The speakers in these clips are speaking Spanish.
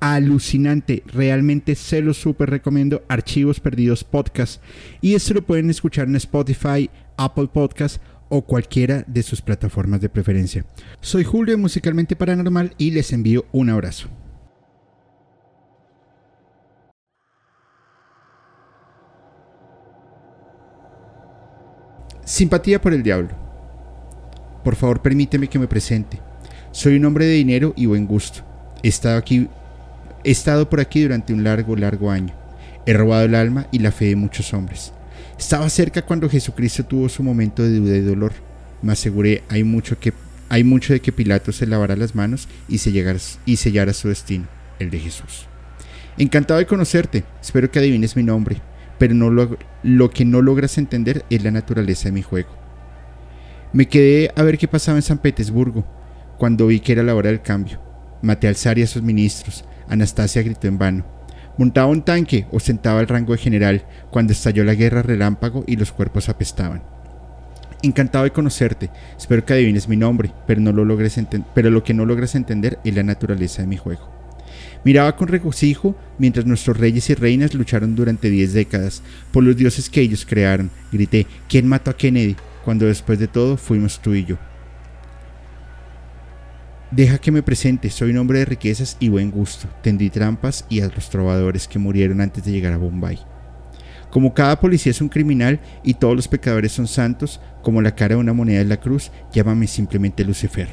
alucinante. Realmente se lo súper recomiendo. Archivos Perdidos Podcast. Y esto lo pueden escuchar en Spotify, Apple Podcast o cualquiera de sus plataformas de preferencia. Soy Julio de Musicalmente Paranormal y les envío un abrazo. Simpatía por el diablo. Por favor, permíteme que me presente. Soy un hombre de dinero y buen gusto. He estado aquí He estado por aquí durante un largo, largo año. He robado el alma y la fe de muchos hombres. Estaba cerca cuando Jesucristo tuvo su momento de duda y dolor. Me aseguré, hay mucho, que, hay mucho de que Pilato se lavara las manos y, se y sellara su destino, el de Jesús. Encantado de conocerte, espero que adivines mi nombre, pero no lo, lo que no logras entender es la naturaleza de mi juego. Me quedé a ver qué pasaba en San Petersburgo, cuando vi que era la hora del cambio. Maté al zar y a sus ministros, Anastasia gritó en vano. Montaba un tanque, ostentaba el rango de general, cuando estalló la guerra relámpago y los cuerpos apestaban. Encantado de conocerte, espero que adivines mi nombre, pero, no lo, logres pero lo que no logras entender es la naturaleza de mi juego. Miraba con regocijo mientras nuestros reyes y reinas lucharon durante diez décadas por los dioses que ellos crearon. Grité, ¿quién mató a Kennedy? Cuando después de todo fuimos tú y yo. Deja que me presente, soy un hombre de riquezas y buen gusto. Tendí trampas y a los trovadores que murieron antes de llegar a Bombay. Como cada policía es un criminal y todos los pecadores son santos, como la cara de una moneda en la cruz, llámame simplemente Lucifer.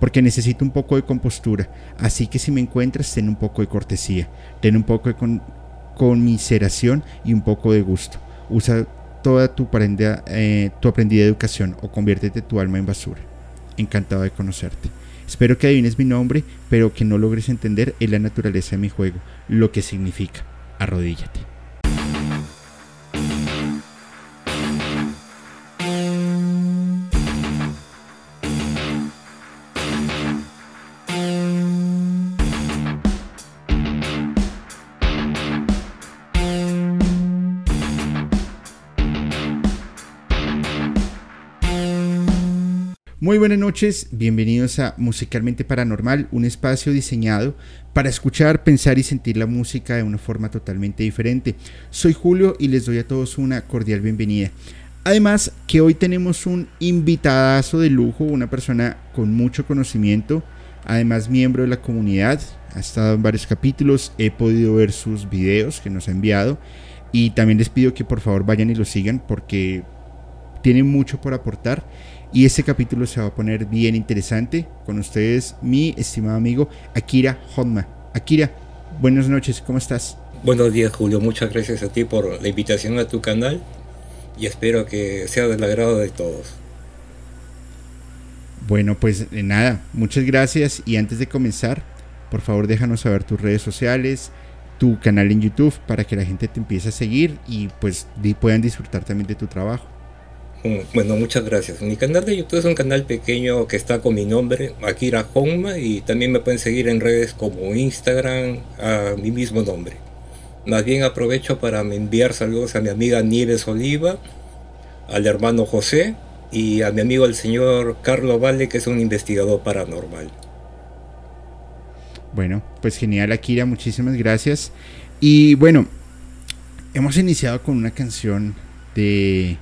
Porque necesito un poco de compostura, así que si me encuentras, ten un poco de cortesía, ten un poco de conmiseración y un poco de gusto. Usa toda tu, eh, tu aprendida educación o conviértete tu alma en basura. Encantado de conocerte. Espero que adivines mi nombre, pero que no logres entender es la naturaleza de mi juego, lo que significa. Arrodíllate. Muy buenas noches, bienvenidos a Musicalmente Paranormal, un espacio diseñado para escuchar, pensar y sentir la música de una forma totalmente diferente. Soy Julio y les doy a todos una cordial bienvenida. Además que hoy tenemos un invitadazo de lujo, una persona con mucho conocimiento, además miembro de la comunidad, ha estado en varios capítulos, he podido ver sus videos que nos ha enviado y también les pido que por favor vayan y lo sigan porque tiene mucho por aportar y este capítulo se va a poner bien interesante con ustedes, mi estimado amigo Akira Honma. Akira, buenas noches, ¿cómo estás? Buenos días, Julio. Muchas gracias a ti por la invitación a tu canal y espero que sea del agrado de todos. Bueno, pues eh, nada, muchas gracias y antes de comenzar, por favor déjanos saber tus redes sociales, tu canal en YouTube para que la gente te empiece a seguir y pues puedan disfrutar también de tu trabajo. Mm, bueno, muchas gracias. Mi canal de YouTube es un canal pequeño que está con mi nombre, Akira Honma, y también me pueden seguir en redes como Instagram a mi mismo nombre. Más bien aprovecho para enviar saludos a mi amiga Nieves Oliva, al hermano José y a mi amigo el señor Carlos Valle, que es un investigador paranormal. Bueno, pues genial Akira, muchísimas gracias. Y bueno, hemos iniciado con una canción de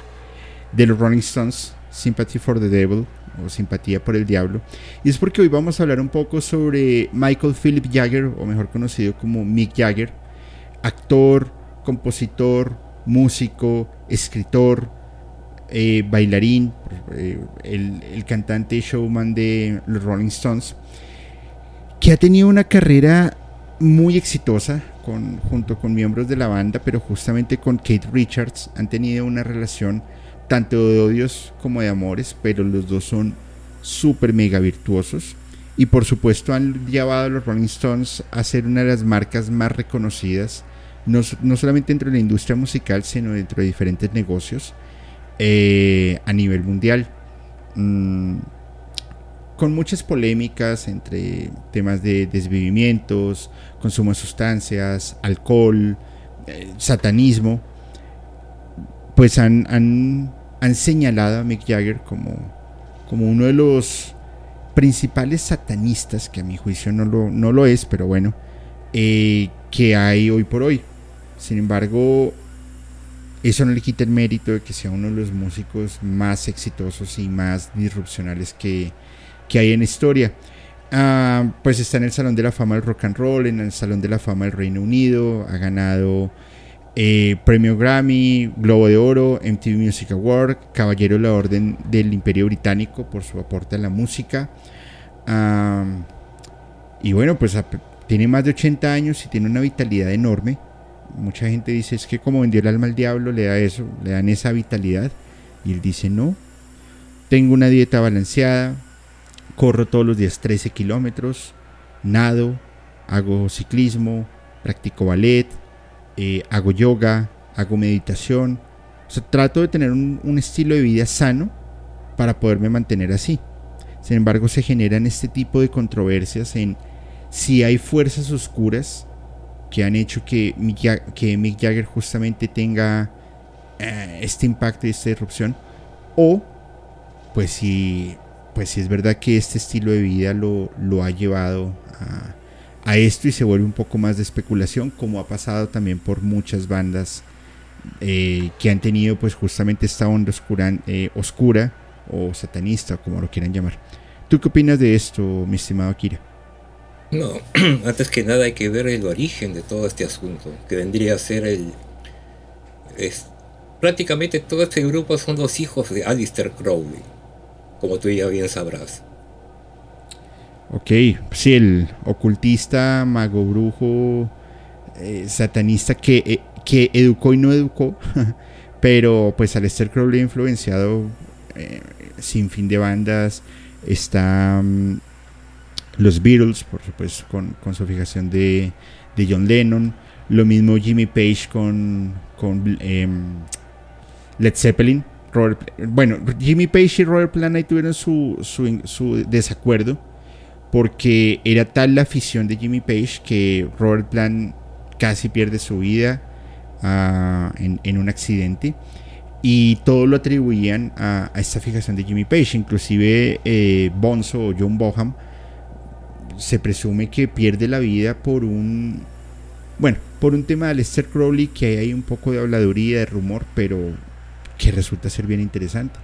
de los Rolling Stones, Sympathy for the Devil o Simpatía por el Diablo. Y es porque hoy vamos a hablar un poco sobre Michael Philip Jagger, o mejor conocido como Mick Jagger, actor, compositor, músico, escritor, eh, bailarín, eh, el, el, cantante showman de los Rolling Stones, que ha tenido una carrera muy exitosa con, junto con miembros de la banda, pero justamente con Kate Richards han tenido una relación tanto de odios como de amores, pero los dos son súper mega virtuosos. Y por supuesto han llevado a los Rolling Stones a ser una de las marcas más reconocidas no, solamente dentro de la industria musical, sino dentro de diferentes negocios eh, a nivel mundial. Mm, con muchas polémicas entre temas de desvivimientos, consumo de sustancias, alcohol, eh, satanismo, pues han, señalado a Mick Jagger como, como uno de los principales satanistas, que a mi juicio no lo, no lo es, pero bueno, eh, que hay hoy por hoy. Sin embargo, eso no le quita el mérito de que sea uno de los músicos más exitosos y más disrupcionales que, que hay en historia. Ah, pues está en el Salón de la Fama del Rock and Roll, en el Salón de la Fama del Reino Unido, ha ganado eh, Premio Grammy, Globo de Oro, MTV Music Award, Caballero de la Orden del Imperio Británico por su aporte a la música. Y bueno, pues tiene más de 80 años y tiene una vitalidad enorme. Mucha gente dice es que como vendió el alma al diablo le da eso, le dan esa vitalidad. Y él dice no, tengo una dieta balanceada, corro todos los días 13 kilómetros, nado, hago ciclismo, practico ballet, eh, hago yoga, hago meditación. O sea, trato de tener un, estilo de vida sano para poderme mantener así. Sin embargo, se generan este tipo de controversias en si hay fuerzas oscuras que han hecho que Mick, que Mick Jagger justamente tenga eh, este impacto y esta irrupción, o pues si pues si es verdad que este estilo de vida lo, lo ha llevado a, a, esto y se vuelve un poco más de especulación, como ha pasado también por muchas bandas eh, que han tenido pues justamente esta onda oscura, eh, oscura o satanista, como lo quieran llamar. ¿Tú qué opinas de esto, mi estimado Akira? No, antes que nada hay que ver el origen de todo este asunto, que vendría a ser el... Es, prácticamente todo este grupo son los hijos de Alistair Crowley como tú ya bien sabrás. Ok, sí, el ocultista, mago brujo, eh, satanista que, eh, que educó y no educó, pero pues al estar Crowley influenciado eh, sin fin de bandas, está mm, los Beatles, por supuesto, con, su fijación de, de, John Lennon, lo mismo Jimmy Page con, con em, Led Zeppelin, bueno, Jimmy Page y Robert Plant ahí tuvieron su, su, desacuerdo porque era tal la afición de Jimmy Page que Robert Plant casi pierde su vida ah, en, un accidente y todo lo atribuían a, esta fijación de Jimmy Page, inclusive eh, Bonzo o John Boham se presume que pierde la vida por un bueno, por un tema de Lester Crowley que hay un poco de habladuría, de rumor, pero que resulta ser bien interesante.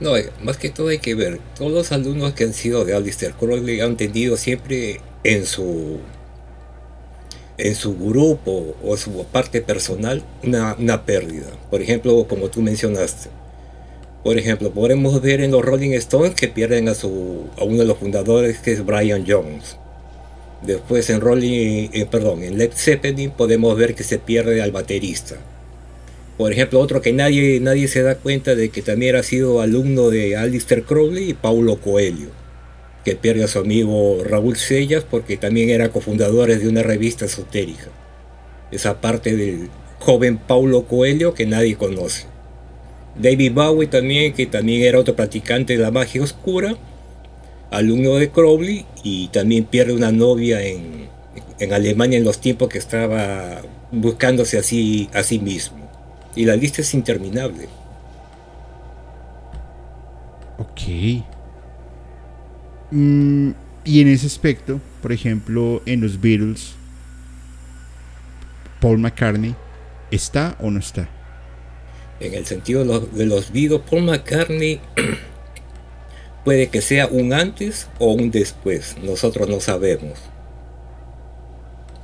No, eh, más que todo hay que ver, todos los alumnos que han sido de Alistair Crowley han tenido siempre en su en su grupo o su parte personal una, pérdida. Por ejemplo, como tú mencionaste. Por ejemplo, podemos ver en los Rolling Stones que pierden a, su, a uno de los fundadores que es Brian Jones. Después en Rolling, eh, perdón, en Led Zeppelin podemos ver que se pierde al baterista. Por ejemplo, otro que nadie, nadie se da cuenta de que también ha sido alumno de Alistair Crowley y Paulo Coelho, que pierde a su amigo Raúl Sellas porque también era cofundadores de una revista esotérica. Esa parte del joven Paulo Coelho que nadie conoce. David Bowie también, que también era otro practicante de la magia oscura, alumno de Crowley y también pierde una novia en, en Alemania en los tiempos que estaba buscándose así a sí mismo. Y la lista es interminable. Ok. Mm, y en ese aspecto, por ejemplo, en los Beatles, Paul McCartney, ¿está o no está? En el sentido de los, de los Beatles, Paul McCartney puede que sea un antes o un después, nosotros no sabemos.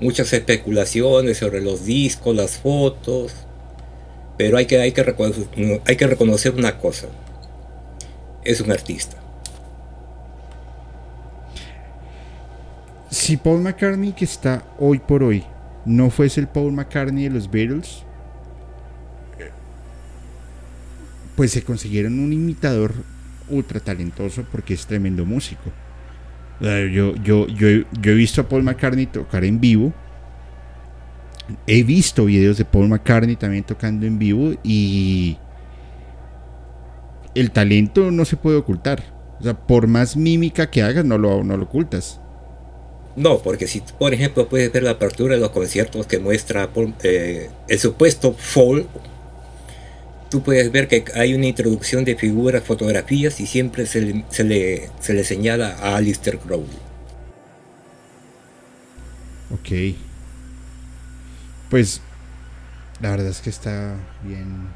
Muchas especulaciones sobre los discos, las fotos, pero hay que, hay que, hay que reconocer una cosa. Es un artista. Si Paul McCartney que está hoy por hoy no fuese el Paul McCartney de los Beatles, pues se consiguieron un imitador ultra talentoso porque es tremendo músico. Yo, yo, yo, yo he visto a Paul McCartney tocar en vivo he visto videos de Paul McCartney también tocando en vivo y el talento no se puede ocultar. O sea, por más mímica que hagas, no lo, no lo ocultas. No, porque si, por ejemplo, puedes ver la apertura de los conciertos que muestra eh, el supuesto Fall, tú puedes ver que hay una introducción de figuras, fotografías y siempre se le, se le, se le señala a Alistair Crowley. Ok. Pues la verdad es que está bien.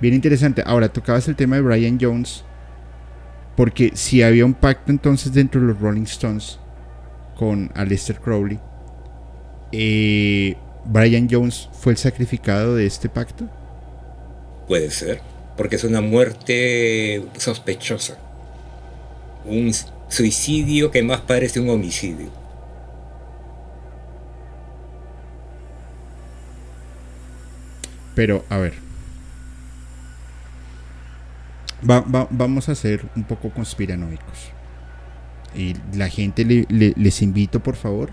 Bien interesante. Ahora, tocabas el tema de Brian Jones. Porque si había un pacto entonces dentro de los Rolling Stones con Aleister Crowley, eh, ¿Brian Jones fue el sacrificado de este pacto? Puede ser, porque es una muerte sospechosa. Un suicidio que más parece un homicidio. Pero, a ver. vamos a ser un poco conspiranoicos. Y la gente les invito, por favor,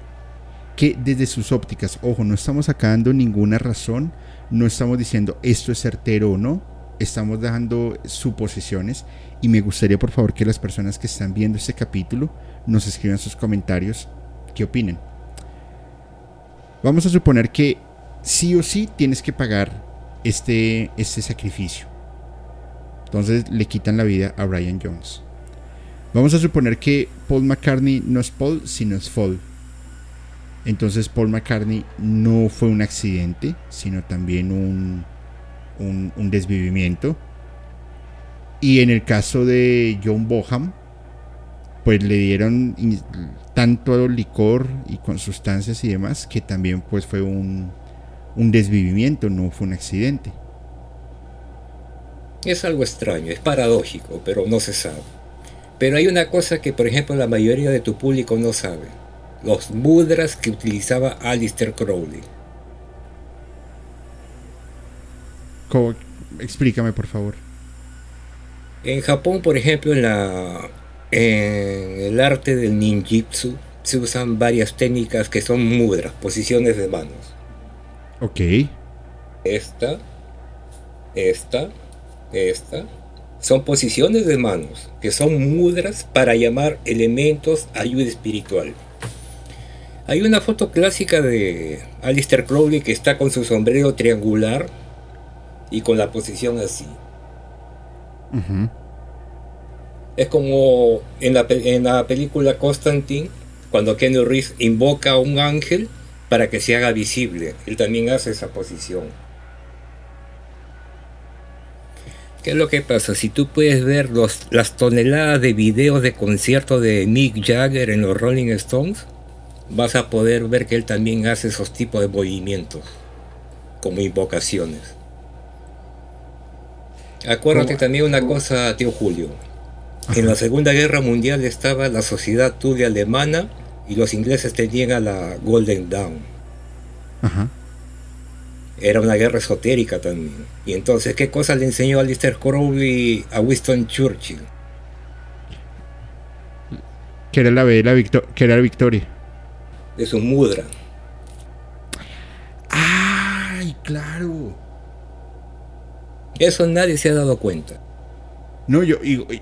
que desde sus ópticas, ojo, no estamos sacando ninguna razón, no estamos diciendo esto es certero o no, estamos dando suposiciones y me gustaría por favor que las personas que están viendo este capítulo nos escriban sus comentarios qué opinan. Vamos a suponer que sí o sí tienes que pagar este, este sacrificio. Entonces le quitan la vida a Brian Jones. Vamos a suponer que Paul McCartney no es Paul, sino es Paul. Entonces Paul McCartney no fue un accidente, sino también un, un, desvivimiento. Y en el caso de John Boham, pues le dieron tanto licor y con sustancias y demás que también pues fue un, un desvivimiento, no fue un accidente. Es algo extraño, es paradójico, pero no se sabe. Pero hay una cosa que, por ejemplo, la mayoría de tu público no sabe. Los mudras que utilizaba Alistair Crowley. Explícame, por favor. En Japón, por ejemplo, en, la, en el arte del ninjitsu, se usan varias técnicas que son mudras, posiciones de manos. Ok. Esta, esta, esta. Son posiciones de manos que son mudras para llamar elementos ayuda espiritual. Hay una foto clásica de Alistair Crowley que está con su sombrero triangular y con la posición así. Es como en la, en la película Constantine, cuando Kenny Reeves invoca a un ángel para que se haga visible. Él también hace esa posición. ¿Qué es lo que pasa? Si tú puedes ver los, las toneladas de videos de conciertos de Mick Jagger en los Rolling Stones, vas a poder ver que él también hace esos tipos de movimientos, como invocaciones. Acuérdate también una cosa, tío Julio. En la Segunda Guerra Mundial estaba la Sociedad Tudia Alemana y los ingleses tenían a la Golden Dawn. Ajá. Era una guerra esotérica también. Y entonces, ¿qué cosa le enseñó Alistair Crowley a Winston Churchill? Que era la, que era la victoria. De su mudra. ¡Ay, claro! Eso nadie se ha dado cuenta. No, yo,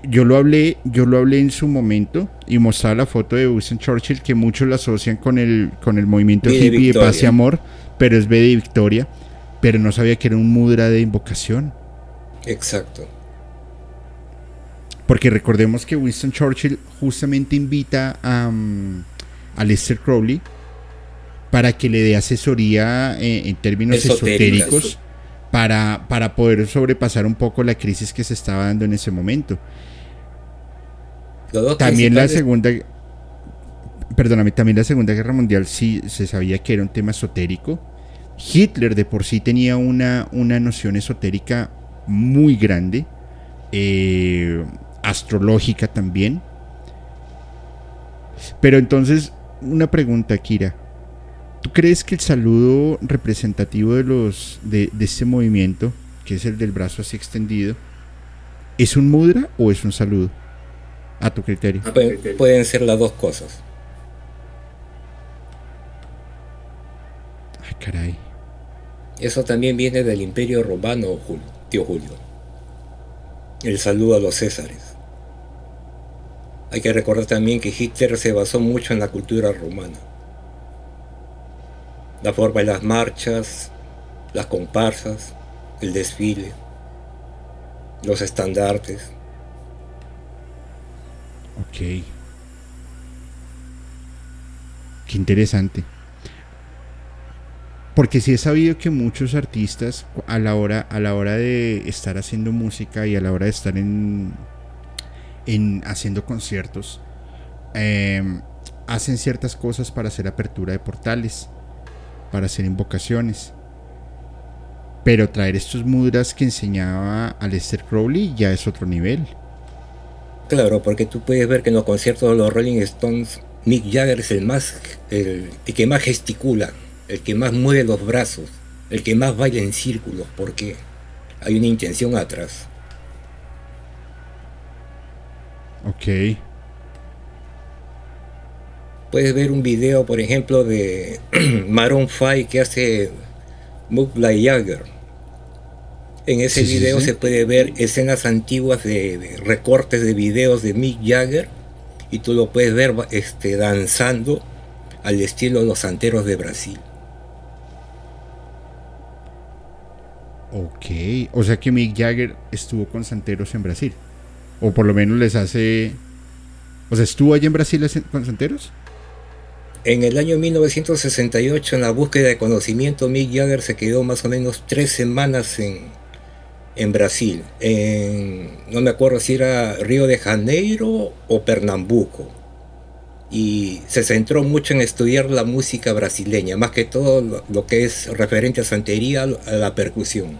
yo lo hablé, yo lo hablé en su momento y mostraba la foto de Winston Churchill que muchos lo asocian con el, con el movimiento hippie de paz y amor, pero es B de Victoria, pero no sabía que era un mudra de invocación. Exacto. Porque recordemos que Winston Churchill justamente invita a, um, a Lester Crowley para que le dé asesoría eh, en términos esotéricos para, para poder sobrepasar un poco la crisis que se estaba dando en ese momento. También la segunda, perdóname, también la Segunda Guerra Mundial sí se sabía que era un tema esotérico. Hitler de por sí tenía una, una noción esotérica muy grande, eh, astrológica también. Pero entonces, una pregunta, Kira. ¿Tú crees que el saludo representativo de los de, este movimiento, que es el del brazo así extendido, es un mudra o es un saludo? A tu criterio. Ah, pueden ser las dos cosas. caray. Eso también viene del Imperio Romano, tío Julio. El saludo a los Césares. Hay que recordar también que Hitler se basó mucho en la cultura romana. La forma de las marchas, las comparsas, el desfile, los estandartes. Ok. Qué interesante. Porque sí he sabido que muchos artistas a la hora, a la hora de estar haciendo música y a la hora de estar en, en haciendo conciertos, em, hacen ciertas cosas para hacer apertura de portales, para hacer invocaciones. Pero traer estos mudras que enseñaba Aleister Crowley ya es otro nivel. Claro, porque tú puedes ver que en los conciertos de los Rolling Stones, Mick Jagger es el más, el, que más gesticula, el que más mueve los brazos, el que más baila en círculos, porque hay una intención atrás. Ok. Puedes ver un video, por ejemplo, de Maroon 5 que hace Like Jagger en ese video se puede ver escenas antiguas de, recortes de videos de Mick Jagger y tú lo puedes ver este, danzando al estilo de los santeros de Brasil. Ok, o sea que Mick Jagger estuvo con santeros en Brasil. O por lo menos les hace... O sea, ¿estuvo allí en Brasil con santeros? En el año 1968, en la búsqueda de conocimiento, Mick Jagger se quedó más o menos tres semanas en, en Brasil, en, no me acuerdo si era Río de Janeiro o Pernambuco. Y se centró mucho en estudiar la música brasileña, más que todo lo, que es referente a santería, a la percusión.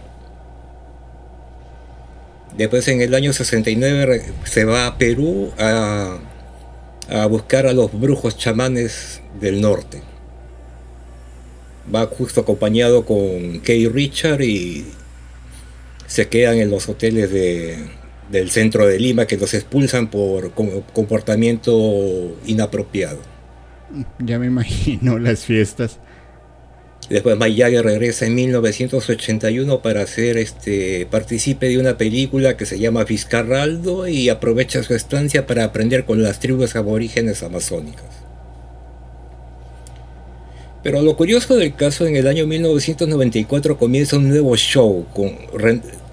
Después en el año 69 se va a Perú a, a buscar a los brujos chamanes del norte. Va justo acompañado con Kay Richard y se quedan en los hoteles del centro de Lima que los expulsan por comportamiento inapropiado. Ya me imagino las fiestas. Después Mike regresa en 1981 para hacer este partícipe de una película que se llama Fiscarraldo y aprovecha su estancia para aprender con las tribus aborígenes amazónicas. Pero lo curioso del caso, en el año 1994 comienza un nuevo show con,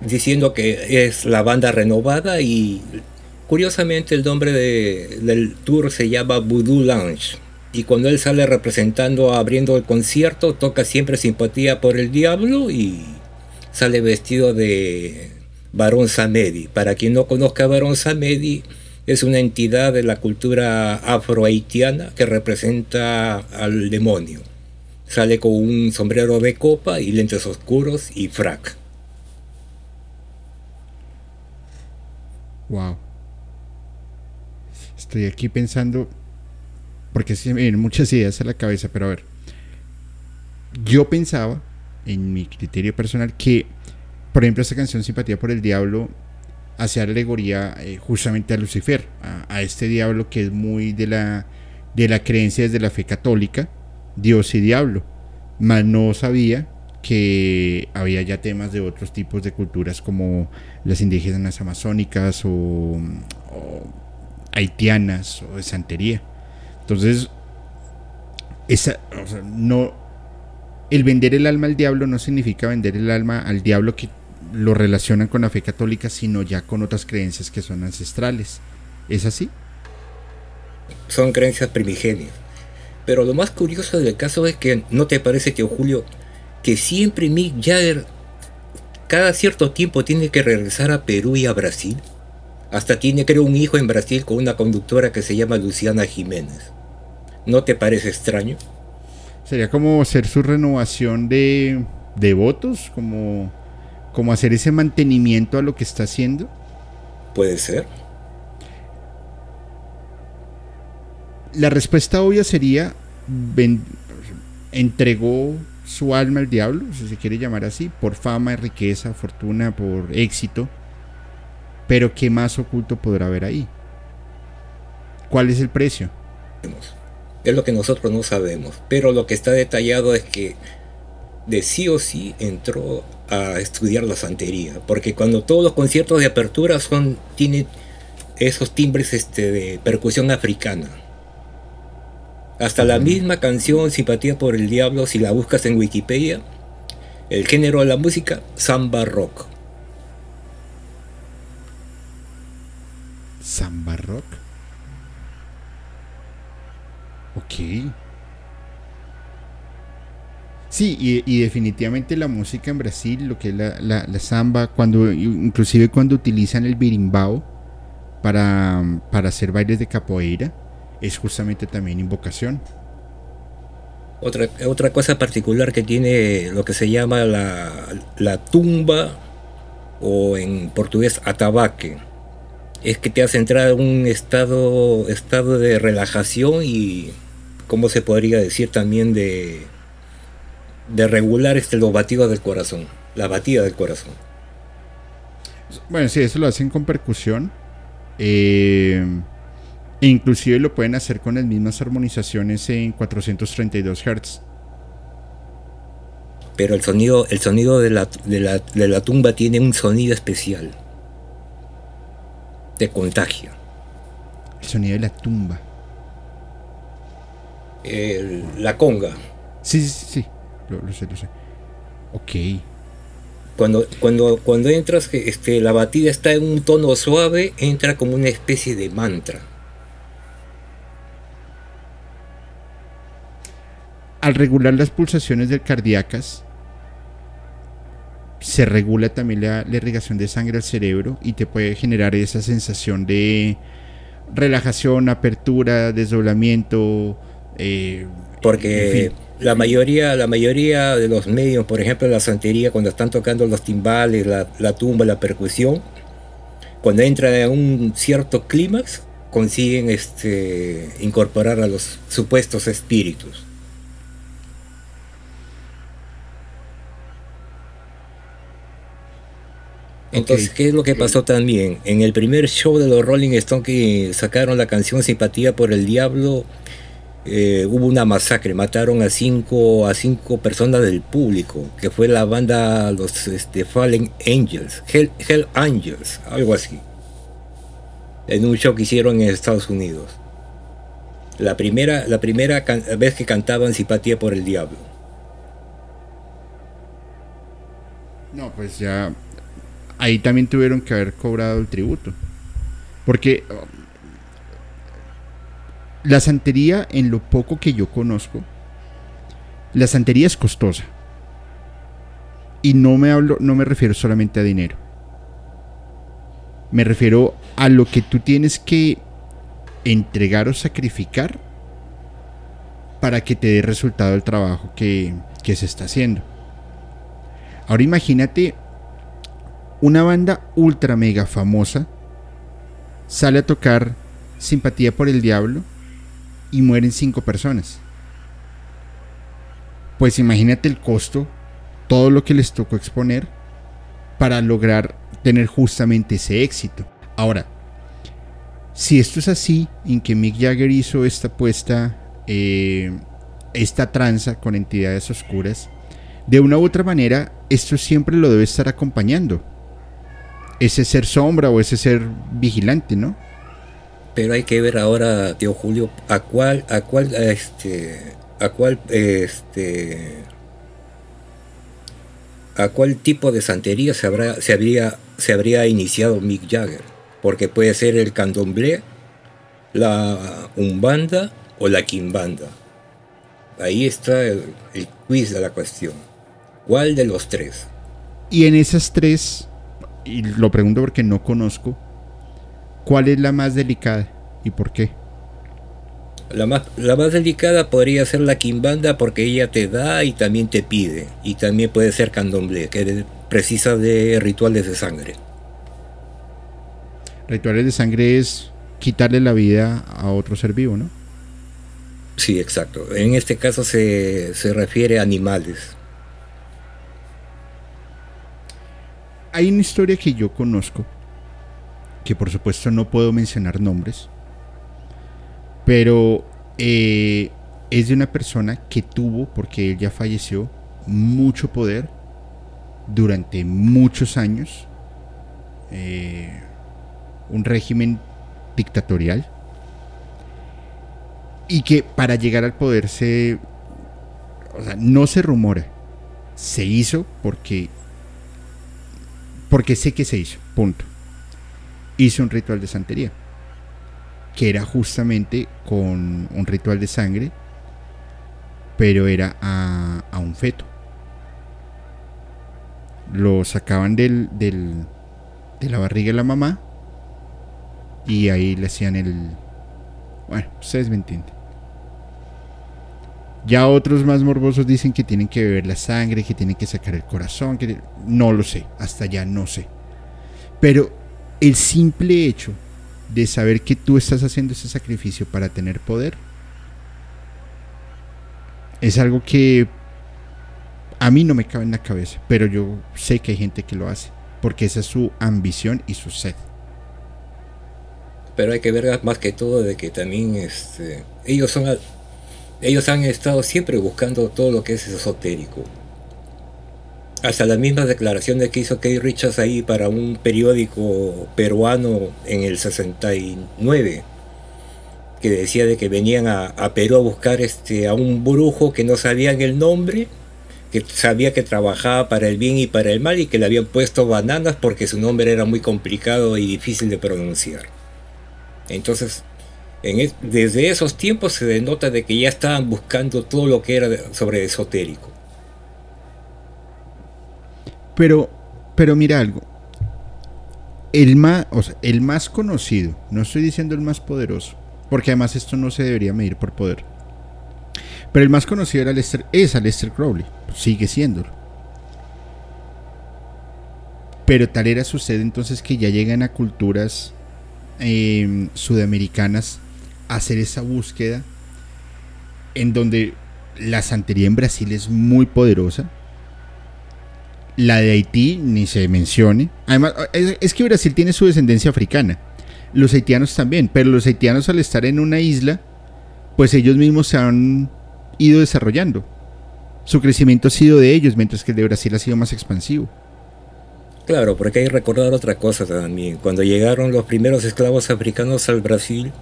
diciendo que es la banda renovada y curiosamente el nombre del tour se llama Voodoo Lounge. Y cuando él sale representando, abriendo el concierto, toca siempre simpatía por el diablo y sale vestido de Barón Samedi. Para quien no conozca Barón Samedi, es una entidad de la cultura afro-haitiana que representa al demonio. Sale con un sombrero de copa y lentes oscuros y frac. Wow. Estoy aquí pensando, porque se me vienen muchas ideas a la cabeza, pero a ver. Yo pensaba, en mi criterio personal, que, por ejemplo, esta canción Simpatía por el Diablo hacía alegoría eh, justamente a Lucifer, a, este diablo que es muy de la, de la creencia desde la fe católica, Dios y diablo, mas no sabía que había ya temas de otros tipos de culturas como las indígenas amazónicas o, haitianas o de santería. Entonces, esa, no, el vender el alma al diablo no significa vender el alma al diablo que lo relacionan con la fe católica, sino ya con otras creencias que son ancestrales. ¿Es así? Son creencias primigenias. Pero lo más curioso del caso es que, ¿no te parece, que Julio, que siempre Mick Jagger cada cierto tiempo tiene que regresar a Perú y a Brasil? Hasta tiene, creo, un hijo en Brasil con una conductora que se llama Luciana Jiménez. ¿No te parece extraño? Sería como hacer su renovación de, de votos, como, como hacer ese mantenimiento a lo que está haciendo. Puede ser. la respuesta obvia sería, entregó su alma al diablo, si se quiere llamar así, por fama, riqueza, fortuna, por éxito. Pero ¿qué más oculto podrá haber ahí? ¿Cuál es el precio? Es lo que nosotros no sabemos. Pero lo que está detallado es que de sí o sí entró a estudiar la santería, porque cuando todos los conciertos de apertura son tienen esos timbres este, de percusión africana. Hasta la misma canción Simpatía por el Diablo, si la buscas en Wikipedia, el género de la música, samba rock. ¿Samba rock? Ok. Sí, y, definitivamente la música en Brasil, lo que es la, samba, cuando, inclusive cuando utilizan el birimbao para, para hacer bailes de capoeira, es justamente también invocación. Otra, otra cosa particular que tiene lo que se llama la, la tumba o en portugués atabaque es que te hace entrar en un estado, estado de relajación y, ¿cómo se podría decir también de de regular este, los batidos del corazón, la batida del corazón. Bueno, sí, eso lo hacen con percusión. Eh, e inclusive lo pueden hacer con las mismas armonizaciones en 432 Hz. Pero el sonido, el sonido de la, de, la, de la tumba tiene un sonido especial. De contagio. El sonido de la tumba. la conga. Sí, sí, sí lo, sé, lo sé. Ok. Cuando, cuando, cuando entras, este, la batida está en un tono suave, entra como una especie de mantra. Al regular las pulsaciones del cardíacas, se regula también la, irrigación de sangre al cerebro y te puede generar esa sensación de relajación, apertura, desdoblamiento. Eh, Porque la mayoría, la mayoría de los medios, por ejemplo la santería, cuando están tocando los timbales, la, tumba, la percusión, cuando entran en un cierto clímax, consiguen este, incorporar a los supuestos espíritus. Entonces, ¿qué es lo que pasó también? En el primer show de los Rolling Stones que sacaron la canción Simpatía por el Diablo, eh, hubo una masacre, mataron a cinco, a cinco personas del público, que fue la banda los este, Fallen Angels, Hell, Angels, algo así, en un show que hicieron en Estados Unidos. La primera, la primera vez que cantaban Simpatía por el Diablo. No, pues ya ahí también tuvieron que haber cobrado el tributo. Porque la santería, en lo poco que yo conozco, la santería es costosa. Y no me hablo, no me refiero solamente a dinero. Me refiero a lo que tú tienes que entregar o sacrificar para que te dé resultado el trabajo que, que se está haciendo. Ahora imagínate una banda ultra mega famosa sale a tocar Simpatía por el Diablo y mueren cinco personas. Pues imagínate el costo, todo lo que les tocó exponer para lograr tener justamente ese éxito. Ahora, si esto es así, en que Mick Jagger hizo esta apuesta, eh, esta tranza con entidades oscuras, de una u otra manera, esto siempre lo debe estar acompañando. Ese ser sombra o ese ser vigilante, ¿no? pero hay que ver ahora, tío Julio, a cuál, a cuál, este, a cuál, este, a cuál tipo de santería se habrá, se habría, se habría iniciado Mick Jagger, porque puede ser el candomblé, la umbanda o la quimbanda. Ahí está el, el quiz de la cuestión. ¿Cuál de los tres? Y en esas tres, y lo pregunto porque no conozco, ¿Cuál es la más delicada y por qué? La más, la más delicada podría ser la quimbanda porque ella te da y también te pide. Y también puede ser candomblé, que precisa de rituales de sangre. Rituales de sangre es quitarle la vida a otro ser vivo, ¿no? Sí, exacto. En este caso se, se refiere a animales. Hay una historia que yo conozco que por supuesto no puedo mencionar nombres, pero eh, es de una persona que tuvo, porque él ya falleció, mucho poder durante muchos años, eh, un régimen dictatorial, y que para llegar al poder se, o sea, no se rumora, se hizo porque, porque sé que se hizo, punto. Hizo un ritual de santería, que era justamente con un ritual de sangre, pero era a, a un feto lo sacaban del, del, de la barriga de la mamá y ahí le hacían el... Bueno, ustedes me entienden. Ya otros más morbosos dicen que tienen que beber la sangre, que tienen que sacar el corazón, que no lo sé, hasta ya no sé. Pero el simple hecho de saber que tú estás haciendo ese sacrificio para tener poder es algo que a mí no me cabe en la cabeza, pero yo sé que hay gente que lo hace, porque esa es su ambición y su sed. Pero hay que ver más que todo de que también este, ellos son ellos han estado siempre buscando todo lo que es esotérico. Hasta las mismas declaraciones que hizo Kay Richards ahí para un periódico peruano en el 69, que decía de que venían a, a Perú a buscar este, a un brujo que no sabían el nombre que sabía que trabajaba para el bien y para el mal y que le habían puesto bananas porque su nombre era muy complicado y difícil de pronunciar. Entonces, desde esos tiempos se denota de que ya estaban buscando todo lo que era sobre esotérico. Pero, pero mira algo. El más, el más conocido, no estoy diciendo el más poderoso, porque además esto no se debería medir por poder pero el más conocido era Lester, es Aleister Crowley, sigue siéndolo. Pero tal era su sed entonces que ya llegan a culturas em, sudamericanas hacer esa búsqueda en donde la santería en Brasil es muy poderosa. La de Haití ni se mencione. Además, es que Brasil tiene su descendencia africana. Los haitianos también, pero los haitianos al estar en una isla, pues ellos mismos se han ido desarrollando. Su crecimiento ha sido de ellos, mientras que el de Brasil ha sido más expansivo. Claro, porque hay que recordar otra cosa también. Cuando llegaron los primeros esclavos africanos al Brasil,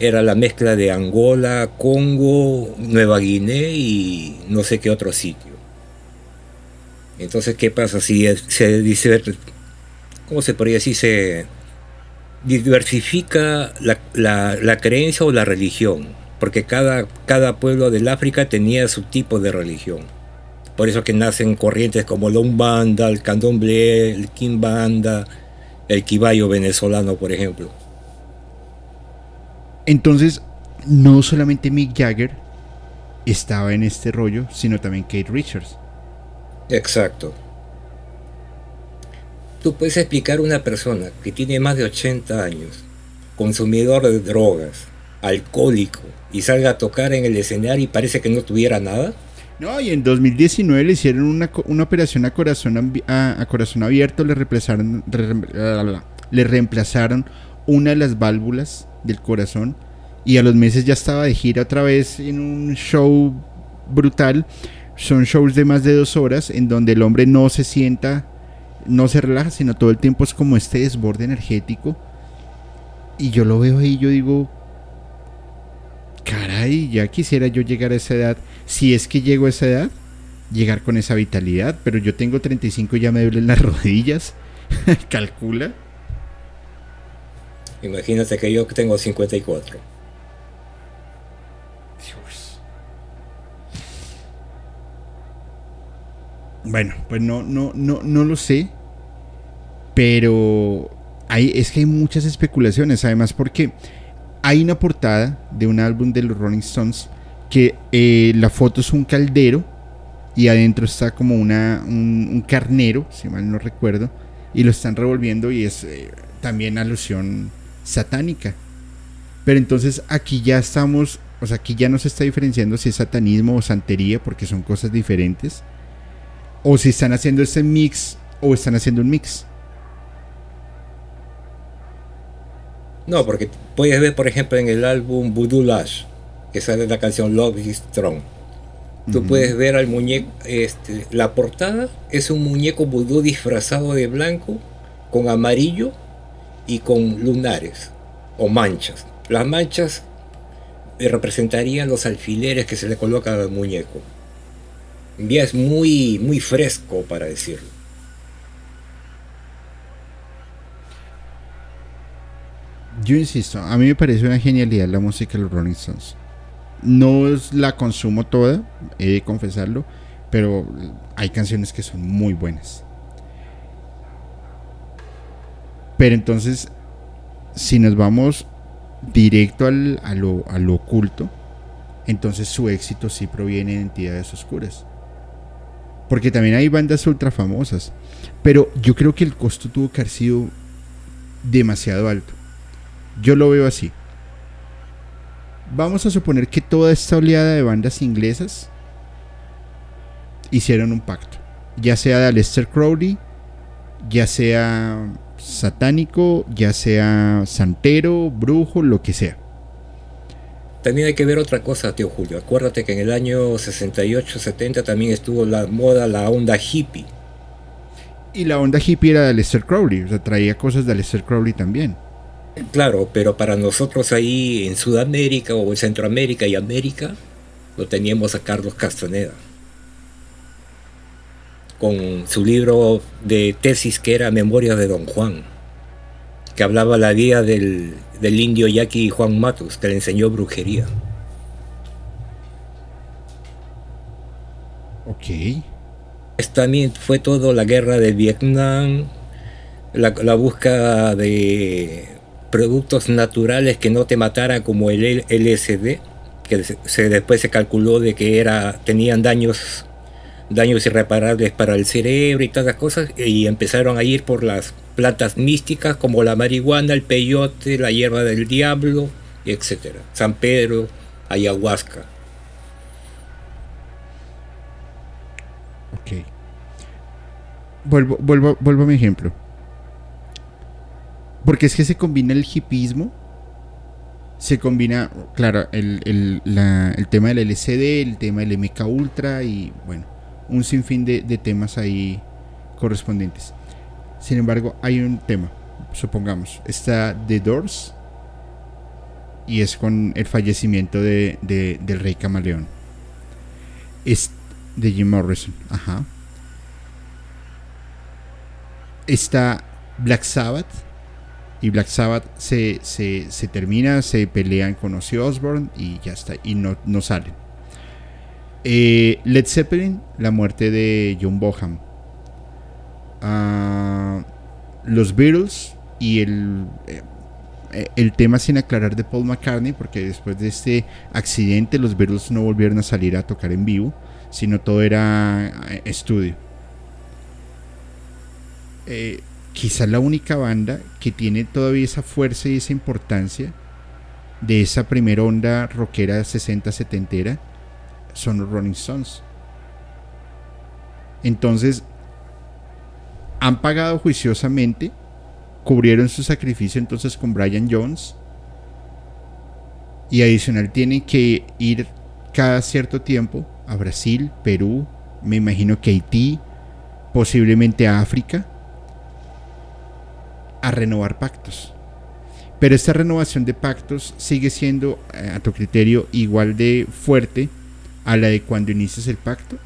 era la mezcla de Angola, Congo, Nueva Guinea y no sé qué otro sitio. Entonces, ¿qué pasa si se dice, cómo se podría decir, se diversifica la, la creencia o la religión? porque cada, cada pueblo del África tenía su tipo de religión. Por eso que nacen corrientes como el Umbanda, el Candomblé, el Kimbanda, el Kibayo venezolano, por ejemplo. Entonces, no solamente Mick Jagger estaba en este rollo, sino también Kate Richards. Exacto. Tú puedes explicar a una persona que tiene más de 80 años, consumidor de drogas, alcohólico, y salga a tocar en el escenario y parece que no tuviera nada. No, y en 2019 le hicieron una, operación a corazón, a, corazón abierto, le reemplazaron, le reemplazaron una de las válvulas del corazón y a los meses ya estaba de gira otra vez en un show brutal. Son shows de más de dos horas en donde el hombre no se sienta, no se relaja, sino todo el tiempo es como este desborde energético. Y yo lo veo ahí, yo digo, caray, ya quisiera yo llegar a esa edad, si es que llego a esa edad, llegar con esa vitalidad, pero yo tengo 35 y ya me duelen las rodillas, calcula. Imagínate que yo tengo 54. Dios. Bueno, pues no, no, no, no lo sé. Pero hay, es que hay muchas especulaciones, además porque hay una portada de un álbum de los Rolling Stones que eh, la foto es un caldero y adentro está como una, un, carnero, si mal no recuerdo, y lo están revolviendo y es eh, también alusión satánica. Pero entonces aquí ya estamos, o sea, aquí ya no se está diferenciando si es satanismo o santería, porque son cosas diferentes. O si están haciendo ese mix o están haciendo un mix. No, porque puedes ver, por ejemplo, en el álbum Voodoo Lash, que sale la canción Love is Strong. Tú puedes ver al muñeco, este, la portada es un muñeco vudú disfrazado de blanco, con amarillo y con lunares o manchas. Las manchas representarían los alfileres que se le colocan al muñeco. Ya es muy, muy fresco para decirlo. Yo insisto, a mí me parece una genialidad la música de los Rolling Stones. No la consumo toda, he de confesarlo, pero hay canciones que son muy buenas. Pero entonces, si nos vamos directo al, a, lo, a lo oculto, entonces su éxito sí proviene de entidades oscuras. Porque también hay bandas ultra famosas. Pero yo creo que el costo tuvo que haber sido demasiado alto. Yo lo veo así. Vamos a suponer que toda esta oleada de bandas inglesas hicieron un pacto. Ya sea de Aleister Crowley, ya sea satánico, ya sea santero, brujo, lo que sea. También hay que ver otra cosa, tío Julio. Acuérdate que en el año 68-70 también estuvo la moda, la onda hippie. Y la onda hippie era de Aleister Crowley, o sea, traía cosas de Aleister Crowley también. Claro, pero para nosotros ahí en Sudamérica o en Centroamérica y América, lo teníamos a Carlos Castaneda. Con su libro de tesis que era Memorias de Don Juan, que hablaba la vida del, del indio yaqui Juan Matus, que le enseñó brujería. Ok. También fue todo la guerra de Vietnam, la, la búsqueda de productos naturales que no te mataran como el LSD, que se, después se calculó de que era, tenían daños, daños irreparables para el cerebro y todas las cosas, y empezaron a ir por las plantas místicas como la marihuana, el peyote, la hierba del diablo, etc. San Pedro, ayahuasca. Ok. Vuelvo, vuelvo, vuelvo a mi ejemplo. Porque es que se combina el hipismo, se combina, claro, el, el, tema del LCD, el tema del MK Ultra y bueno, un sinfín de, de temas ahí correspondientes. Sin embargo, hay un tema, supongamos, está The Doors y es con el fallecimiento de, de, del rey camaleón. Es de Jim Morrison, ajá. Está Black Sabbath y Black Sabbath se, se, termina, se pelean con Ozzy Osbourne y ya está, y no, no salen. Eh, Led Zeppelin, la muerte de John Boham. Ah, los Beatles y el, eh, el tema sin aclarar de Paul McCartney, porque después de este accidente los Beatles no volvieron a salir a tocar en vivo, sino todo era eh, estudio. Eh, quizás la única banda que tiene todavía esa fuerza y esa importancia de esa primera onda rockera 60-70 son los Rolling Stones. Entonces, han pagado juiciosamente, cubrieron su sacrificio entonces con Brian Jones y adicional tienen que ir cada cierto tiempo a Brasil, Perú, me imagino que Haití, posiblemente a África a renovar pactos. Pero esta renovación de pactos sigue siendo, eh, a tu criterio, igual de fuerte a la de cuando inicias el pacto.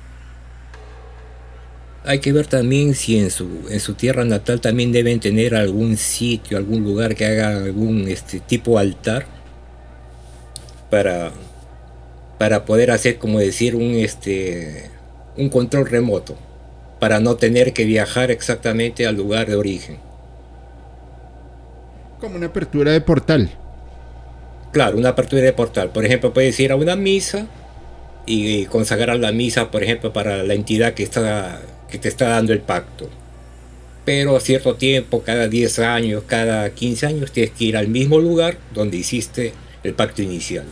Hay que ver también si en su, en su tierra natal también deben tener algún sitio, algún lugar que haga algún este, tipo altar para, para poder hacer, como decir, un, este, un control remoto, para no tener que viajar exactamente al lugar de origen. Como una apertura de portal. Claro, una apertura de portal. Por ejemplo, puedes ir a una misa y consagrar la misa, por ejemplo, para la entidad que, está, que te está dando el pacto. Pero a cierto tiempo, cada 10 años, cada 15 años, tienes que ir al mismo lugar donde hiciste el pacto inicial.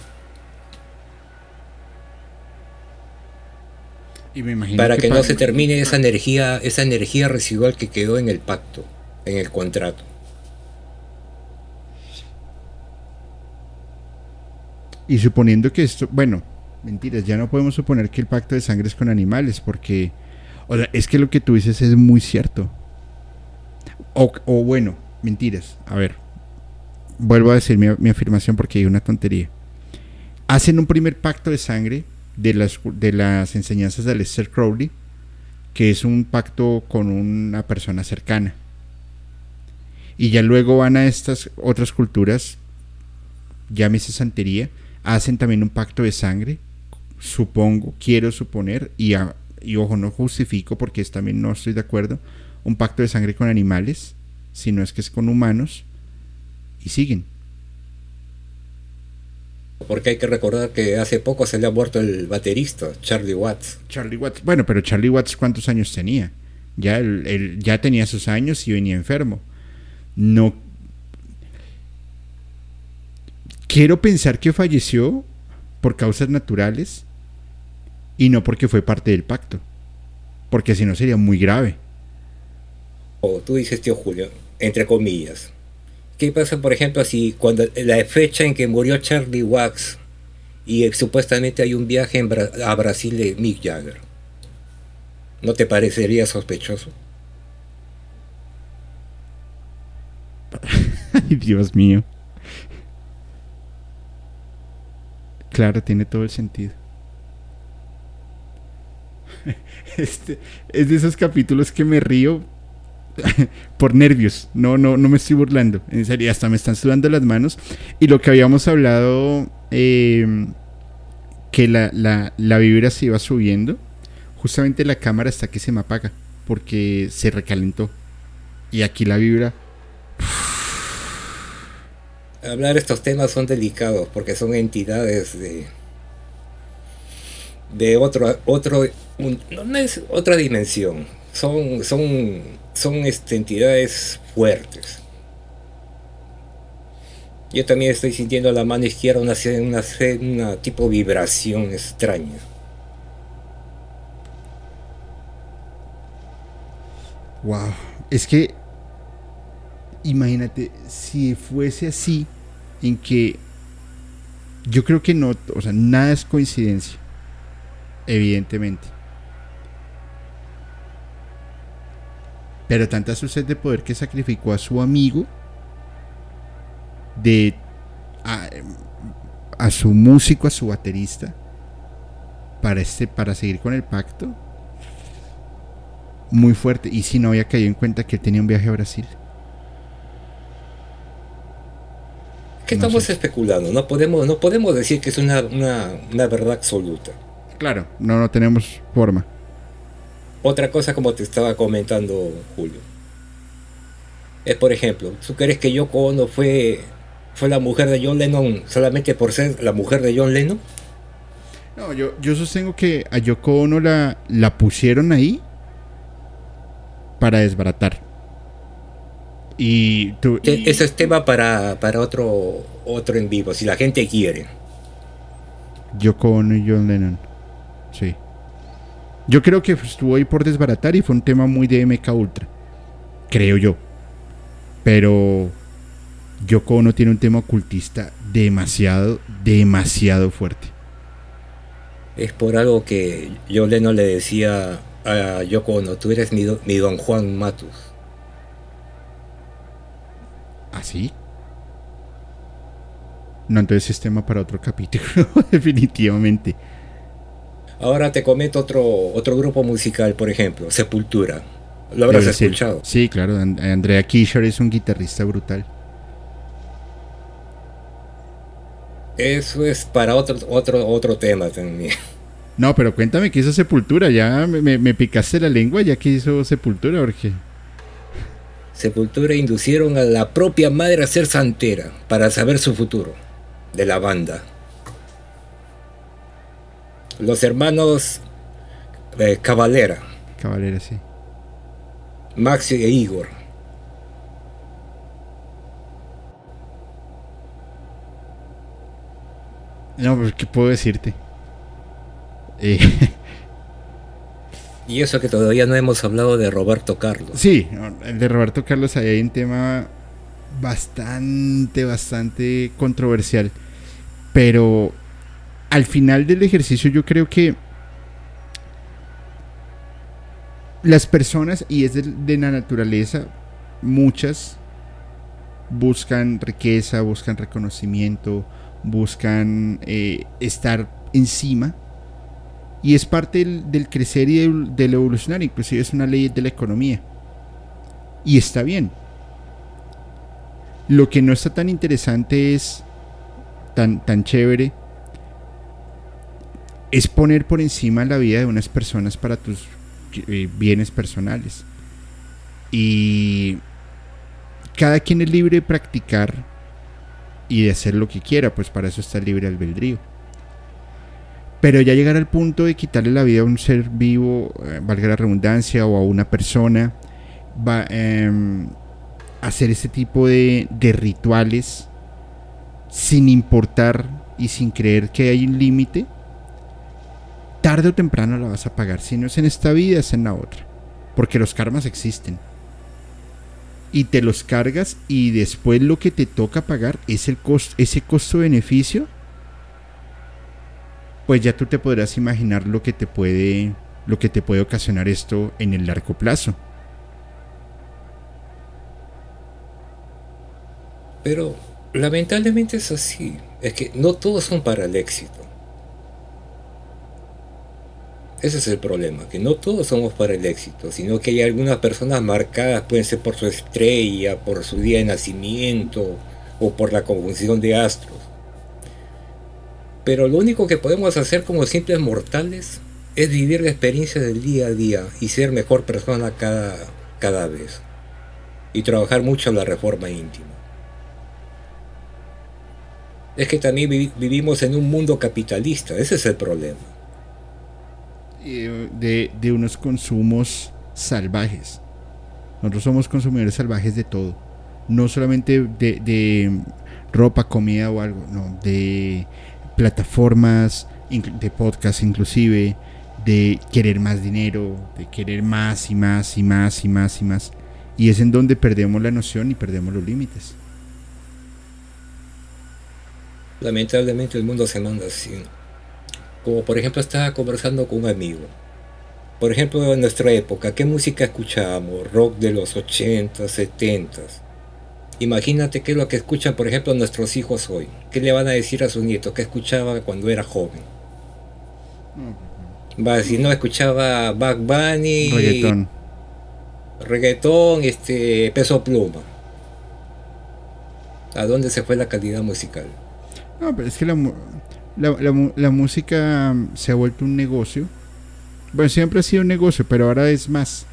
Y me imagino para que, no se termine esa energía, esa energía residual que quedó en el pacto, en el contrato. Y suponiendo que esto, bueno, mentiras, ya no podemos suponer que el pacto de sangre es con animales, porque, o sea, es que lo que tú dices es muy cierto. O, o bueno, mentiras, a ver, vuelvo a decir mi, afirmación porque hay una tontería. Hacen un primer pacto de sangre de las, de las enseñanzas de Lester Crowley, que es un pacto con una persona cercana. Y ya luego van a estas otras culturas, llámese santería, hacen también un pacto de sangre, supongo, quiero suponer, y, y ojo, no justifico porque es, también no estoy de acuerdo, un pacto de sangre con animales, si no es que es con humanos, y siguen. Porque hay que recordar que hace poco se le ha muerto el baterista, Charlie Watts. Charlie Watts, bueno, pero Charlie Watts cuántos años tenía? Ya, él, ya tenía sus años y venía enfermo. No. Quiero pensar que falleció por causas naturales y no porque fue parte del pacto. Porque si no sería muy grave. O tú dices, tío Julio, entre comillas. ¿Qué pasa, por ejemplo, si cuando la fecha en que murió Charlie Wax y eh, supuestamente hay un viaje en Bra a Brasil de Mick Jagger? ¿No te parecería sospechoso? Ay, Dios mío. Claro, tiene todo el sentido. Este es de esos capítulos que me río por nervios. No, no, no me estoy burlando. En serio, hasta me están sudando las manos. Y lo que habíamos hablado, eh, que la, la, la vibra se iba subiendo. Justamente la cámara está que se me apaga. Porque se recalentó. Y aquí la vibra. Hablar estos temas son delicados porque son entidades de de otro otro no es otra dimensión son son son este, entidades fuertes. Yo también estoy sintiendo a la mano izquierda una, una, una tipo vibración extraña. Wow, es que imagínate si fuese así en que yo creo que no, o sea, nada es coincidencia, evidentemente. Pero tanta su sed de poder que sacrificó a su amigo, de a, a, su músico, a su baterista, para, este, para seguir con el pacto. Muy fuerte. Y si no había caído en cuenta que él tenía un viaje a Brasil. ¿Qué no estamos sé. especulando? No podemos, no podemos decir que es una, una, una verdad absoluta. Claro, no, no tenemos forma. Otra cosa como te estaba comentando Julio. Es por ejemplo, ¿tú crees que Yoko Ono fue, fue la mujer de John Lennon solamente por ser la mujer de John Lennon? No, yo, yo sostengo que a Yoko Ono la, la pusieron ahí para desbaratar. Y, tú, y... Ese es tema para, para otro, otro en vivo, si la gente quiere. Yoko Ono y John Lennon. Sí. Yo creo que estuvo ahí por desbaratar y fue un tema muy de MK Ultra. Creo yo. Pero Yoko Ono tiene un tema ocultista demasiado, demasiado fuerte. Es por algo que yo no le decía a Yoko Ono, tú eres mi, do, mi don Juan Matus. ¿Así? No, entonces es tema para otro capítulo, definitivamente. Ahora te comento otro, otro grupo musical, por ejemplo, Sepultura. ¿Lo habrás escuchado? Sí, claro. Andrea Kisher es un guitarrista brutal. Eso es para otro, otro, otro tema también. No, pero cuéntame qué hizo Sepultura. Ya me, me, picaste la lengua, ya que hizo Sepultura, porque. Sepultura inducieron a la propia madre a ser santera para saber su futuro de la banda los hermanos eh, Cavalera. Cavalera, sí. Max e Igor. No, pues, ¿qué puedo decirte? Eh. Y eso que todavía no hemos hablado de Roberto Carlos. Sí, el de Roberto Carlos ahí hay un tema bastante, bastante controversial. Pero al final del ejercicio yo creo que las personas, y es de, la naturaleza, muchas buscan riqueza, buscan reconocimiento, buscan eh, estar encima. Y es parte del, crecer y del, evolucionar, inclusive es una ley de la economía. Y está bien. Lo que no está tan interesante es tan, tan chévere es poner por encima la vida de unas personas para tus eh, bienes personales. Y cada quien es libre de practicar y de hacer lo que quiera, pues para eso está libre albedrío. Pero ya llegar al punto de quitarle la vida a un ser vivo, eh, valga la redundancia, o a una persona, va em, hacer ese tipo de rituales sin importar y sin creer que hay un límite, tarde o temprano la vas a pagar. Si no es en esta vida, es en la otra. Porque los karmas existen. Y te los cargas y después lo que te toca pagar es el costo, ese costo-beneficio. Pues ya tú te podrás imaginar lo que te puede lo que te puede ocasionar esto en el largo plazo. Pero lamentablemente es así. Es que no todos son para el éxito. Ese es el problema, que no todos somos para el éxito, sino que hay algunas personas marcadas, pueden ser por su estrella, por su día de nacimiento o por la conjunción de astros. Pero lo único que podemos hacer como simples mortales es vivir la experiencia del día a día y ser mejor persona cada, cada vez. Y trabajar mucho en la reforma íntima. Es que también vivimos en un mundo capitalista, ese es el problema de, de unos consumos salvajes. Nosotros somos consumidores salvajes de todo. No solamente de, de, ropa, comida o algo, no, de plataformas, de podcast inclusive, de querer más dinero, de querer más y más y más y más y más. Y es en donde perdemos la noción y perdemos los límites. Lamentablemente el mundo se manda así. Como por ejemplo estaba conversando con un amigo. Por ejemplo, en nuestra época, ¿qué música escuchábamos? Rock de los 80, 70. Imagínate qué es lo que escuchan, por ejemplo, nuestros hijos hoy. ¿Qué le van a decir a sus nietos? ¿Qué escuchaba cuando era joven? Va, si no escuchaba Back Bunny, reggaetón, reggaetón, este, peso pluma. ¿A dónde se fue la calidad musical? No, pero es que la, la, música se ha vuelto un negocio. Bueno, siempre ha sido un negocio, pero ahora es más.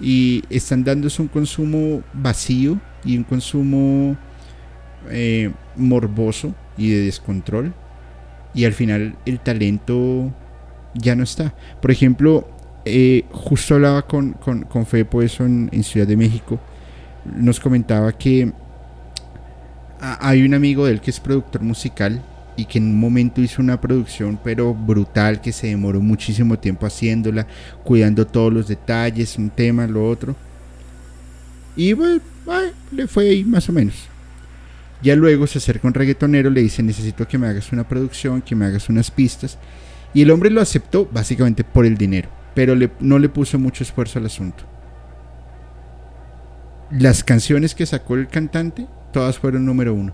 Y están dándose un consumo vacío y un consumo eh, morboso y de descontrol. Y al final el talento ya no está. Por ejemplo, eh, justo hablaba con, con, con Fepo eso en, en Ciudad de México. Nos comentaba que hay un amigo de él que es productor musical y que en un momento hizo una producción pero brutal que se demoró muchísimo tiempo haciéndola, cuidando todos los detalles, un tema, lo otro. Y bueno, le fue ahí más o menos. Ya luego se acerca un reggaetonero, le dice necesito que me hagas una producción, que me hagas unas pistas. Y el hombre lo aceptó básicamente por el dinero, pero no le puso mucho esfuerzo al asunto. Las canciones que sacó el cantante, todas fueron número uno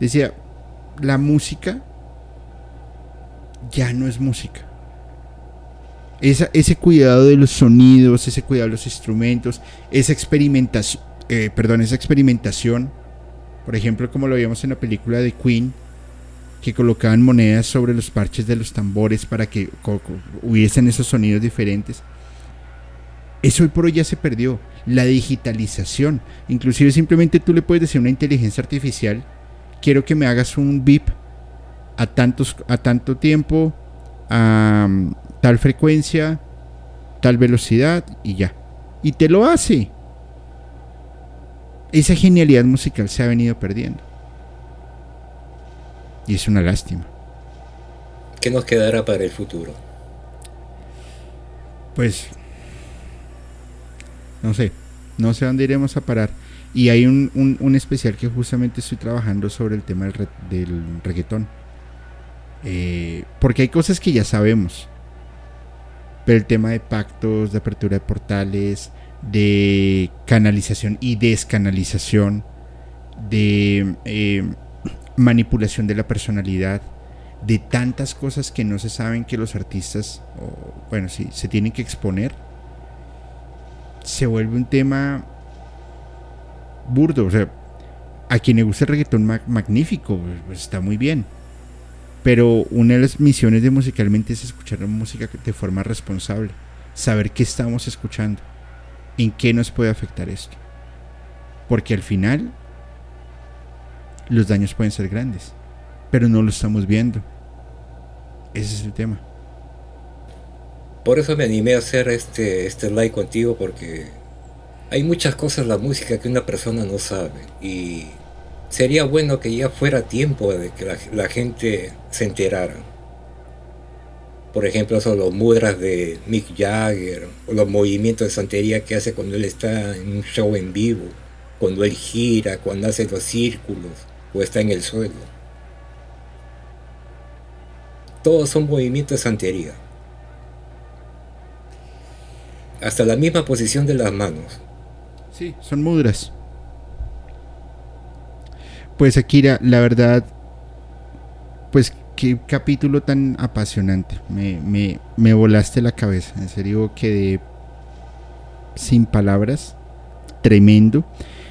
decía, la música ya no es música. ese cuidado de los sonidos, ese cuidado de los instrumentos, esa experimentación, eh, perdón, esa experimentación, por ejemplo, como lo vimos en la película de Queen, que colocaban monedas sobre los parches de los tambores para que hubiesen esos sonidos diferentes. Eso hoy por hoy ya se perdió. La digitalización. Inclusive simplemente tú le puedes decir a una inteligencia artificial quiero que me hagas un VIP a, tantos, a tanto tiempo, a mm, tal frecuencia, tal velocidad y ya. Y te lo hace. Esa genialidad musical se ha venido perdiendo. Y es una lástima. ¿Qué nos quedará para el futuro? Pues, no sé, no sé dónde iremos a parar. Y hay un, un, especial que justamente estoy trabajando sobre el tema del, del reggaetón. Eh, porque hay cosas que ya sabemos. Pero el tema de pactos, de apertura de portales, de canalización y descanalización, de eh, manipulación de la personalidad, de tantas cosas que no se saben que los artistas, bueno, sí, se tienen que exponer, se vuelve un tema burdo. O sea, a quien le gusta el reggaetón magnífico, pues está muy bien. Pero una de las misiones de musicalmente es escuchar música de forma responsable, saber qué estamos escuchando, en qué nos puede afectar esto. Porque al final los daños pueden ser grandes, pero no lo estamos viendo. Ese es el tema. Por eso me animé a hacer este, este live contigo, porque hay muchas cosas en la música que una persona no sabe. Y sería bueno que ya fuera tiempo de que la, gente se enterara. Por ejemplo, son los mudras de Mick Jagger, o los movimientos de santería que hace cuando él está en un show en vivo, cuando él gira, cuando hace los círculos, o está en el suelo. Todos son movimientos de santería. Hasta la misma posición de las manos. Sí, son mudras. Pues Akira, la verdad, pues qué capítulo tan apasionante. Me, me, volaste la cabeza. En serio, quedé sin palabras. Tremendo.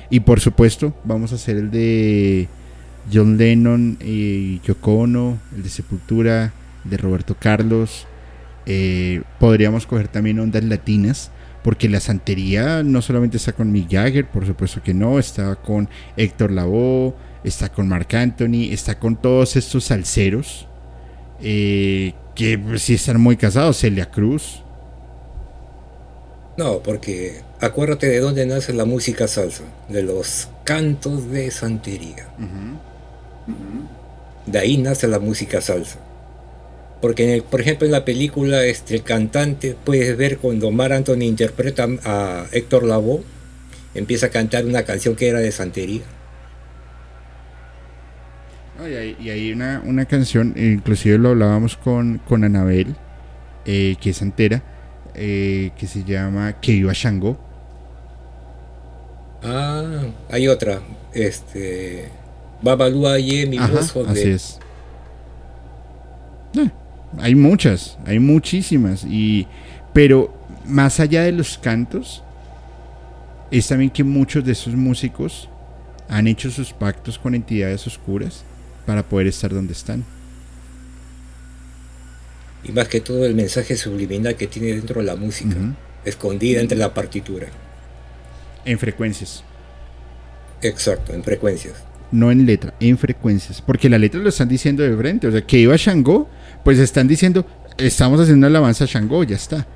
Y por supuesto, vamos a hacer el de John Lennon y Yoko Ono, el de Sepultura, de Roberto Carlos. Eh, podríamos coger también ondas latinas porque la santería no solamente está con Mick Jagger, por supuesto que no, está con Héctor Lavoe, está con Marc Anthony, está con todos estos salseros eh, que pues, sí están muy casados, Celia Cruz. No, porque acuérdate de dónde nace la música salsa, de los cantos de santería. De ahí nace la música salsa. Porque, por ejemplo, en la película este, el cantante, puedes ver cuando Mar Anthony interpreta a Héctor Lavoe, empieza a cantar una canción que era de santería y hay, una, canción, inclusive lo hablábamos con, con Anabel, eh, que es entera, eh, que se llama Que iba Shango. Ah, hay otra, este, Babalua Ye, mi voz Así es. Eh, hay muchas, hay muchísimas, y, pero más allá de los cantos, es también que muchos de esos músicos han hecho sus pactos con entidades oscuras para poder estar donde están. Y más que todo el mensaje subliminal que tiene dentro de la música, escondida entre la partitura. En frecuencias. Exacto, en frecuencias. No en letra, en frecuencias. Porque la letra lo están diciendo de frente. O sea, que iba Shango, pues están diciendo, estamos haciendo una alabanza a Shango, ya está.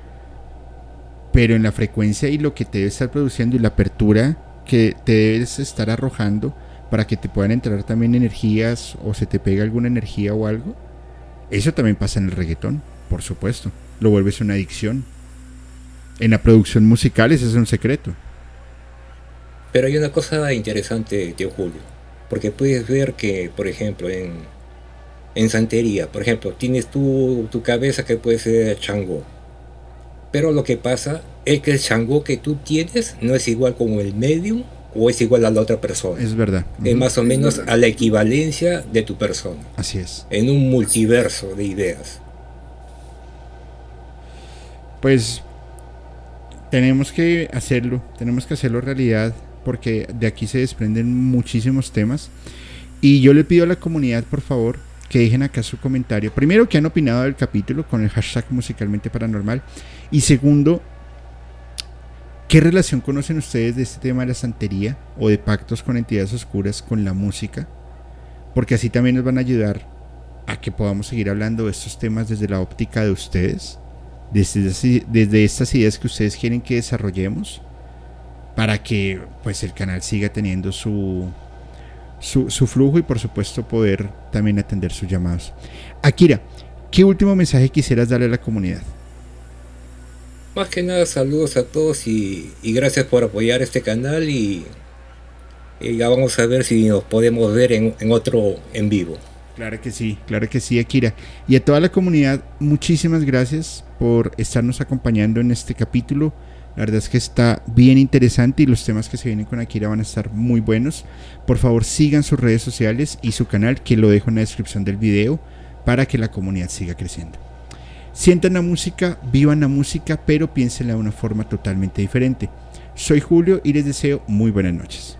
Pero en la frecuencia y lo que te debe estar produciendo y la apertura que te debes estar arrojando para que te puedan entrar también energías o se te pega alguna energía o algo. Eso también pasa en el reggaetón, por supuesto. Lo vuelves una adicción. En la producción musical ese es un secreto. Pero hay una cosa interesante, tío Julio. Porque puedes ver que, por ejemplo, en, en santería, por ejemplo, tienes tu, tu cabeza que puede ser chango. Pero lo que pasa es que el chango que tú tienes no es igual como el medium o es igual a la otra persona. Es verdad. Es más o menos a la equivalencia de tu persona. Así es. En un multiverso de ideas. Pues tenemos que hacerlo, tenemos que hacerlo realidad porque de aquí se desprenden muchísimos temas. Y yo le pido a la comunidad, por favor, que dejen acá su comentario. Primero, que han opinado del capítulo con el hashtag musicalmente paranormal. Y segundo, ¿Qué relación conocen ustedes de este tema de la santería o de pactos con entidades oscuras con la música? Porque así también nos van a ayudar a que podamos seguir hablando de estos temas desde la óptica de ustedes, desde, desde estas ideas que ustedes quieren que desarrollemos, para que pues el canal siga teniendo su, su, su flujo y por supuesto poder también atender sus llamados. Akira, ¿qué último mensaje quisieras darle a la comunidad? Más que nada saludos a todos y, gracias por apoyar este canal y, ya vamos a ver si nos podemos ver en, otro en vivo. Claro que sí, claro que sí, Akira. Y a toda la comunidad, muchísimas gracias por estarnos acompañando en este capítulo. La verdad es que está bien interesante y los temas que se vienen con Akira van a estar muy buenos. Por favor, sigan sus redes sociales y su canal, que lo dejo en la descripción del video, para que la comunidad siga creciendo. Sientan la música, vivan la música, pero piénsenla de una forma totalmente diferente. Soy Julio y les deseo muy buenas noches.